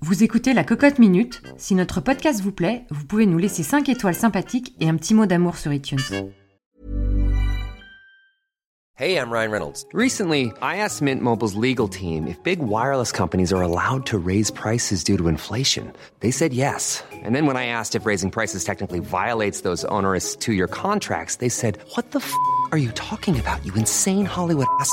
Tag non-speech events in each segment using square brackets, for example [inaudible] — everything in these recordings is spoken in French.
Vous écoutez la Cocotte Minute. Si notre podcast vous plaît, vous pouvez nous laisser 5 étoiles sympathiques et un petit mot d'amour sur iTunes. Hey, I'm Ryan Reynolds. Recently, I asked Mint Mobile's legal team if big wireless companies are allowed to raise prices due to inflation. They said yes. And then when I asked if raising prices technically violates those onerous two-year contracts, they said, "What the f*** are you talking about? You insane Hollywood ass?"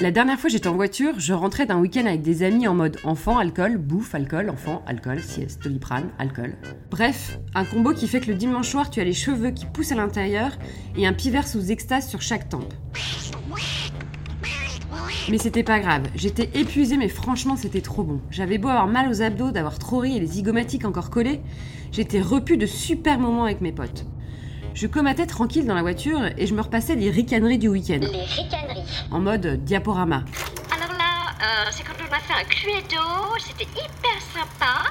La dernière fois j'étais en voiture, je rentrais d'un week-end avec des amis en mode enfant, alcool, bouffe, alcool, enfant, alcool, sieste, doliprane, alcool. Bref, un combo qui fait que le dimanche soir tu as les cheveux qui poussent à l'intérieur et un pivert sous extase sur chaque tempe. Mais c'était pas grave, j'étais épuisée mais franchement c'était trop bon. J'avais beau avoir mal aux abdos, d'avoir trop ri et les zygomatiques encore collés, j'étais repu de super moments avec mes potes. Je comatais tranquille dans la voiture et je me repassais les ricaneries du week-end, Les ricaneries. en mode diaporama. Alors là, euh, c'est quand on a fait un cluedo, c'était hyper sympa.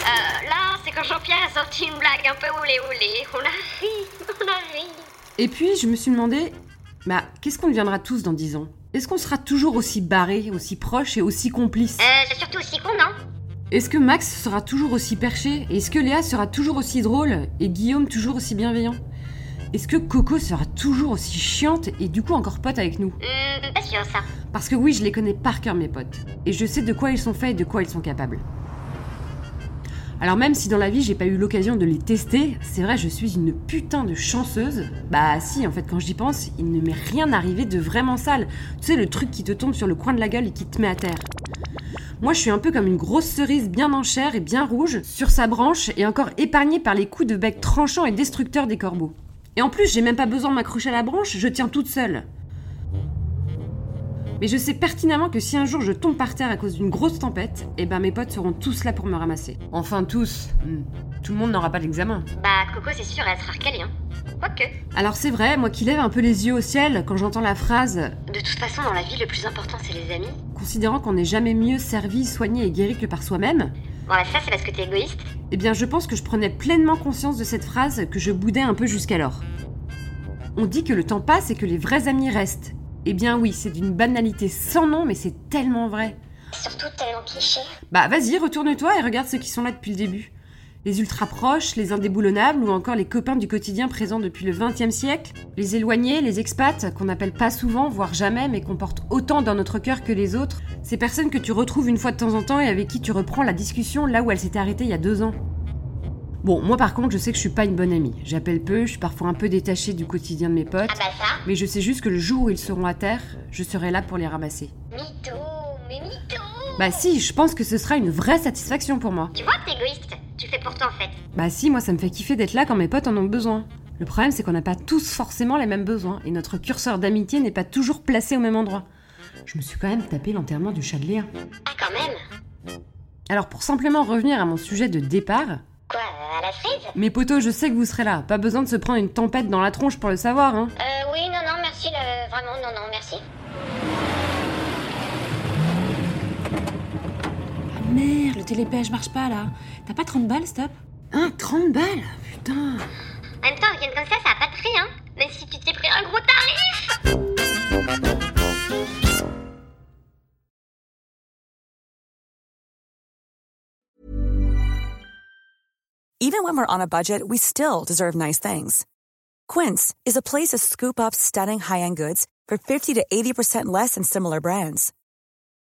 Euh, là, c'est quand Jean-Pierre a sorti une blague un peu olé olé. On a ri, [laughs] on a ri. Et puis je me suis demandé, bah qu'est-ce qu'on deviendra tous dans 10 ans? Est-ce qu'on sera toujours aussi barrés, aussi proches et aussi complices Euh, c'est surtout aussi con, non? Est-ce que Max sera toujours aussi perché? Est-ce que Léa sera toujours aussi drôle? Et Guillaume toujours aussi bienveillant? Est-ce que Coco sera toujours aussi chiante et du coup encore pote avec nous Hum, pas sûr, ça. Parce que oui, je les connais par cœur mes potes. Et je sais de quoi ils sont faits et de quoi ils sont capables. Alors même si dans la vie j'ai pas eu l'occasion de les tester, c'est vrai je suis une putain de chanceuse. Bah si en fait quand j'y pense, il ne m'est rien arrivé de vraiment sale. Tu sais le truc qui te tombe sur le coin de la gueule et qui te met à terre. Moi je suis un peu comme une grosse cerise bien en chair et bien rouge sur sa branche et encore épargnée par les coups de bec tranchants et destructeurs des corbeaux. Et en plus j'ai même pas besoin de m'accrocher à la branche, je tiens toute seule. Mais je sais pertinemment que si un jour je tombe par terre à cause d'une grosse tempête, eh ben mes potes seront tous là pour me ramasser. Enfin tous. Hmm. Tout le monde n'aura pas d'examen. Bah, Coco, c'est sûr, elle sera recalée, hein. Quoique. Alors c'est vrai, moi qui lève un peu les yeux au ciel quand j'entends la phrase De toute façon, dans la vie, le plus important, c'est les amis. considérant qu'on n'est jamais mieux servi, soigné et guéri que par soi-même, Bah, ça, c'est parce que t'es égoïste. eh bien je pense que je prenais pleinement conscience de cette phrase que je boudais un peu jusqu'alors. On dit que le temps passe et que les vrais amis restent. Eh bien oui, c'est d'une banalité sans nom, mais c'est tellement vrai. Surtout tellement cliché. Bah vas-y, retourne-toi et regarde ceux qui sont là depuis le début. Les ultra proches, les indéboulonnables ou encore les copains du quotidien présents depuis le XXe siècle, les éloignés, les expats qu'on n'appelle pas souvent, voire jamais, mais qu'on porte autant dans notre cœur que les autres, ces personnes que tu retrouves une fois de temps en temps et avec qui tu reprends la discussion là où elle s'était arrêtée il y a deux ans. Bon, moi par contre, je sais que je suis pas une bonne amie. J'appelle peu, je suis parfois un peu détachée du quotidien de mes potes, Ah bah ça. mais je sais juste que le jour où ils seront à terre, je serai là pour les ramasser. Mytho, mais mytho. Bah si, je pense que ce sera une vraie satisfaction pour moi. Tu vois, t'es égoïste. Tu fais pour toi, en fait. Bah si, moi ça me fait kiffer d'être là quand mes potes en ont besoin. Le problème c'est qu'on n'a pas tous forcément les mêmes besoins et notre curseur d'amitié n'est pas toujours placé au même endroit. Je me suis quand même tapé l'enterrement du chat de Léa. Ah, quand même. Alors pour simplement revenir à mon sujet de départ, Quoi, à la cerise mes potos, je sais que vous serez là. Pas besoin de se prendre une tempête dans la tronche pour le savoir, hein. Euh, oui, non, non, merci, vraiment, non, non, merci. Merde, le télépéage marche pas là. T'as pas 30 balles, stop Hein, 30 balles Putain En même temps, un week-end comme ça, ça a pas de prix, hein. Même si tu t'es pris un gros tarif. Even when we're on a budget, we still deserve nice things. Quince is a place to scoop up stunning high-end goods for 50 to 80% less than similar brands.